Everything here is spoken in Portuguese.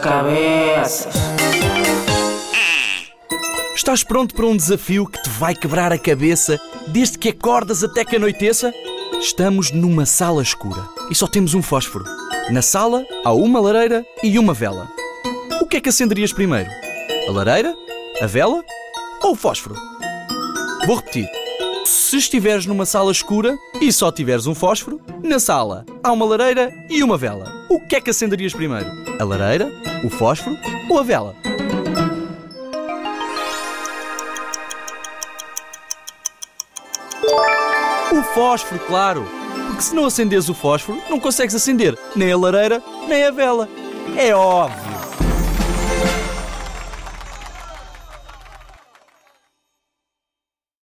cabeças. Estás pronto para um desafio que te vai quebrar a cabeça desde que acordas até que anoiteça? Estamos numa sala escura e só temos um fósforo. Na sala há uma lareira e uma vela. O que é que acenderias primeiro? A lareira? A vela? Ou o fósforo? Vou repetir. Se estiveres numa sala escura e só tiveres um fósforo, na sala há uma lareira e uma vela. O que é que acenderias primeiro? A lareira, o fósforo ou a vela? O fósforo, claro! Porque se não acendes o fósforo, não consegues acender nem a lareira nem a vela. É óbvio!